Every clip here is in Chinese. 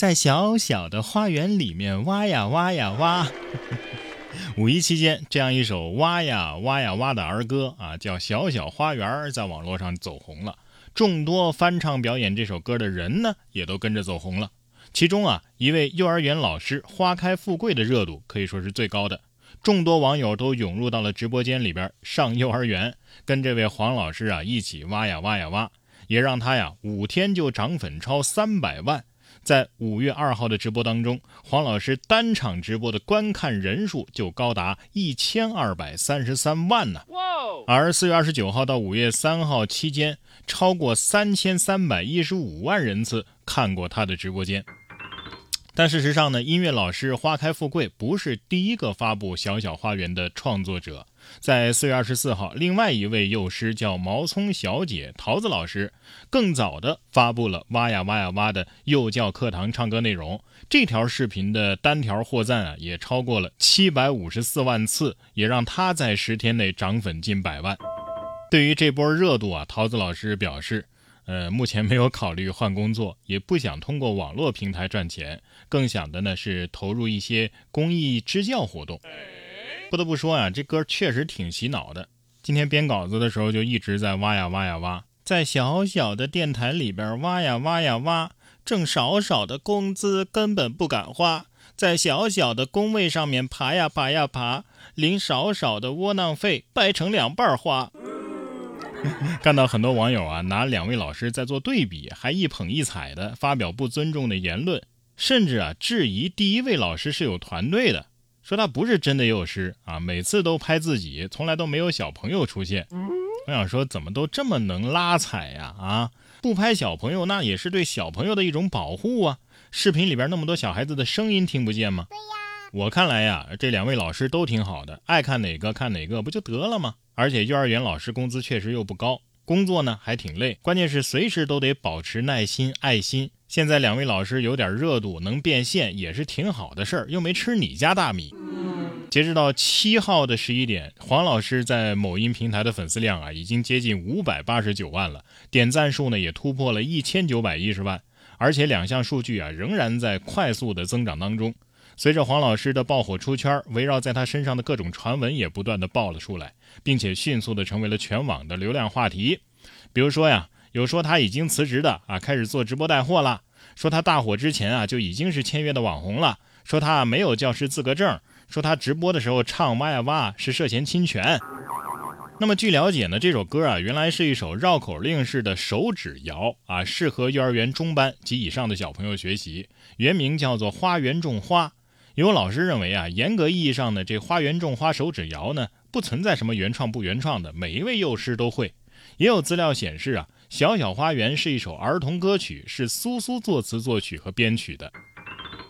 在小小的花园里面挖呀挖呀挖。五一期间，这样一首挖呀挖呀挖的儿歌啊，叫《小小花园》，在网络上走红了。众多翻唱表演这首歌的人呢，也都跟着走红了。其中啊，一位幼儿园老师花开富贵的热度可以说是最高的。众多网友都涌入到了直播间里边上幼儿园，跟这位黄老师啊一起挖呀挖呀挖，也让他呀五天就涨粉超三百万。在五月二号的直播当中，黄老师单场直播的观看人数就高达一千二百三十三万呢。而四月二十九号到五月三号期间，超过三千三百一十五万人次看过他的直播间。但事实上呢，音乐老师花开富贵不是第一个发布《小小花园》的创作者。在四月二十四号，另外一位幼师叫毛葱小姐桃子老师，更早的发布了“哇呀哇呀哇”的幼教课堂唱歌内容。这条视频的单条获赞啊，也超过了七百五十四万次，也让他在十天内涨粉近百万。对于这波热度啊，桃子老师表示。呃，目前没有考虑换工作，也不想通过网络平台赚钱，更想的呢是投入一些公益支教活动。不得不说啊，这歌确实挺洗脑的。今天编稿子的时候就一直在挖呀挖呀挖，在小小的电台里边挖呀挖呀挖，挣少少的工资根本不敢花，在小小的工位上面爬呀爬呀爬，领少少的窝囊费掰成两半花。看到很多网友啊，拿两位老师在做对比，还一捧一踩的发表不尊重的言论，甚至啊质疑第一位老师是有团队的，说他不是真的幼师啊，每次都拍自己，从来都没有小朋友出现。我想说，怎么都这么能拉踩呀？啊，不拍小朋友，那也是对小朋友的一种保护啊。视频里边那么多小孩子的声音听不见吗？对呀。我看来呀，这两位老师都挺好的，爱看哪个看哪个不就得了吗？而且幼儿园老师工资确实又不高，工作呢还挺累，关键是随时都得保持耐心、爱心。现在两位老师有点热度，能变现也是挺好的事儿，又没吃你家大米。截止到七号的十一点，黄老师在某音平台的粉丝量啊，已经接近五百八十九万了，点赞数呢也突破了一千九百一十万，而且两项数据啊仍然在快速的增长当中。随着黄老师的爆火出圈，围绕在他身上的各种传闻也不断的爆了出来，并且迅速的成为了全网的流量话题。比如说呀，有说他已经辞职的啊，开始做直播带货了；说他大火之前啊就已经是签约的网红了；说他没有教师资格证；说他直播的时候唱哇呀哇是涉嫌侵权。那么据了解呢，这首歌啊原来是一首绕口令式的手指谣啊，适合幼儿园中班及以上的小朋友学习，原名叫做《花园种花》。有老师认为啊，严格意义上的这花园种花手指谣呢，不存在什么原创不原创的，每一位幼师都会。也有资料显示啊，《小小花园》是一首儿童歌曲，是苏苏作词作曲和编曲的。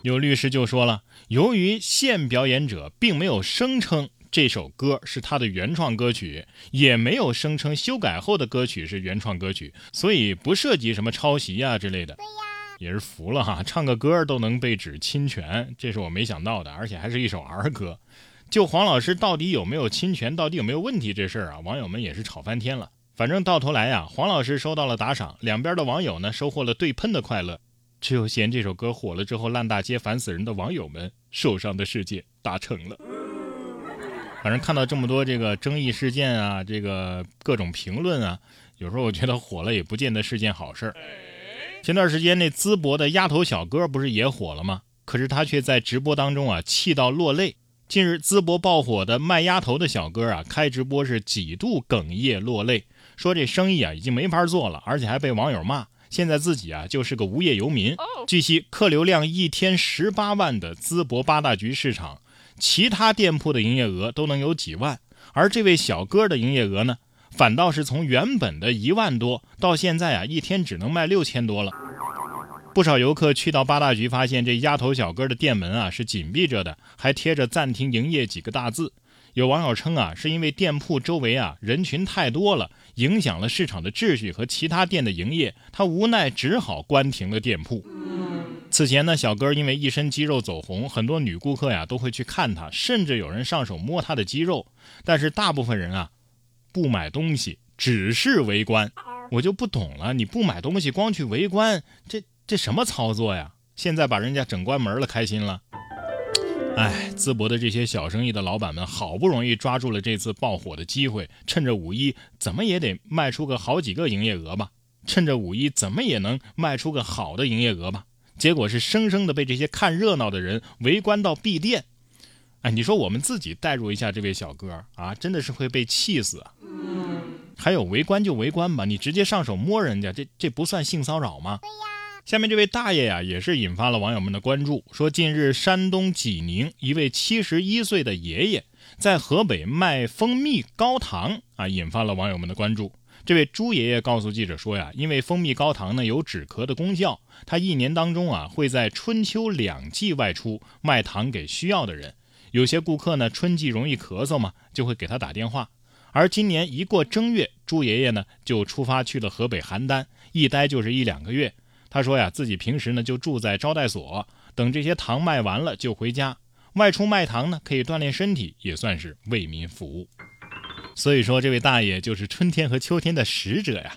有律师就说了，由于现表演者并没有声称这首歌是他的原创歌曲，也没有声称修改后的歌曲是原创歌曲，所以不涉及什么抄袭呀之类的。对呀。也是服了哈，唱个歌都能被指侵权，这是我没想到的，而且还是一首儿歌。就黄老师到底有没有侵权，到底有没有问题这事儿啊，网友们也是吵翻天了。反正到头来呀，黄老师收到了打赏，两边的网友呢收获了对喷的快乐。只有嫌这首歌火了之后烂大街烦死人的网友们受伤的世界达成了。反正看到这么多这个争议事件啊，这个各种评论啊，有时候我觉得火了也不见得是件好事儿。前段时间那淄博的丫头小哥不是也火了吗？可是他却在直播当中啊气到落泪。近日淄博爆火的卖丫头的小哥啊开直播是几度哽咽落泪，说这生意啊已经没法做了，而且还被网友骂。现在自己啊就是个无业游民。据悉，客流量一天十八万的淄博八大局市场，其他店铺的营业额都能有几万，而这位小哥的营业额呢？反倒是从原本的一万多到现在啊，一天只能卖六千多了。不少游客去到八大局，发现这丫头小哥的店门啊是紧闭着的，还贴着暂停营业几个大字。有网友称啊，是因为店铺周围啊人群太多了，影响了市场的秩序和其他店的营业，他无奈只好关停了店铺。此前呢，小哥因为一身肌肉走红，很多女顾客呀都会去看他，甚至有人上手摸他的肌肉。但是大部分人啊。不买东西，只是围观，我就不懂了。你不买东西，光去围观，这这什么操作呀？现在把人家整关门了，开心了。哎，淄博的这些小生意的老板们，好不容易抓住了这次爆火的机会，趁着五一，怎么也得卖出个好几个营业额吧？趁着五一，怎么也能卖出个好的营业额吧？结果是生生的被这些看热闹的人围观到闭店。哎，你说我们自己代入一下这位小哥啊，真的是会被气死啊！还有围观就围观吧，你直接上手摸人家，这这不算性骚扰吗？对呀。下面这位大爷呀，也是引发了网友们的关注。说近日山东济宁一位七十一岁的爷爷在河北卖蜂蜜高糖啊，引发了网友们的关注。这位朱爷爷告诉记者说呀，因为蜂蜜高糖呢有止咳的功效，他一年当中啊会在春秋两季外出卖糖给需要的人。有些顾客呢春季容易咳嗽嘛，就会给他打电话。而今年一过正月，朱爷爷呢就出发去了河北邯郸，一待就是一两个月。他说呀，自己平时呢就住在招待所，等这些糖卖完了就回家。外出卖糖呢，可以锻炼身体，也算是为民服务。所以说，这位大爷就是春天和秋天的使者呀。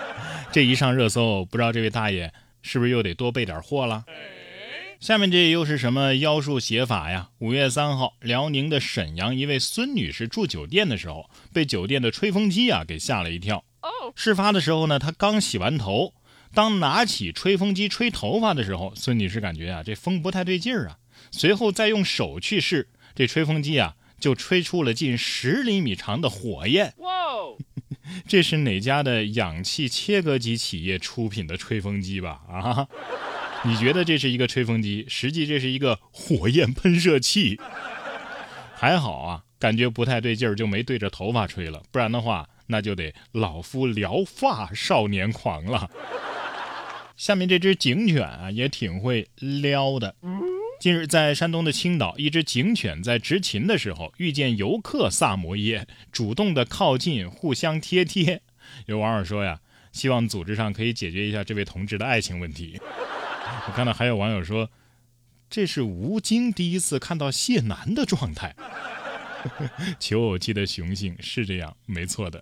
这一上热搜，不知道这位大爷是不是又得多备点货了？下面这又是什么妖术写法呀？五月三号，辽宁的沈阳一位孙女士住酒店的时候，被酒店的吹风机啊给吓了一跳。事发的时候呢，她刚洗完头。当拿起吹风机吹头发的时候，孙女士感觉啊，这风不太对劲儿啊。随后再用手去试，这吹风机啊，就吹出了近十厘米长的火焰。哇！这是哪家的氧气切割机企业出品的吹风机吧？啊？你觉得这是一个吹风机，实际这是一个火焰喷射器。还好啊，感觉不太对劲儿，就没对着头发吹了，不然的话，那就得老夫聊发少年狂了。下面这只警犬啊，也挺会撩的。近日，在山东的青岛，一只警犬在执勤的时候遇见游客萨摩耶，主动的靠近，互相贴贴。有网友说呀，希望组织上可以解决一下这位同志的爱情问题。我看到还有网友说，这是吴京第一次看到谢楠的状态。求偶期的雄性是这样，没错的。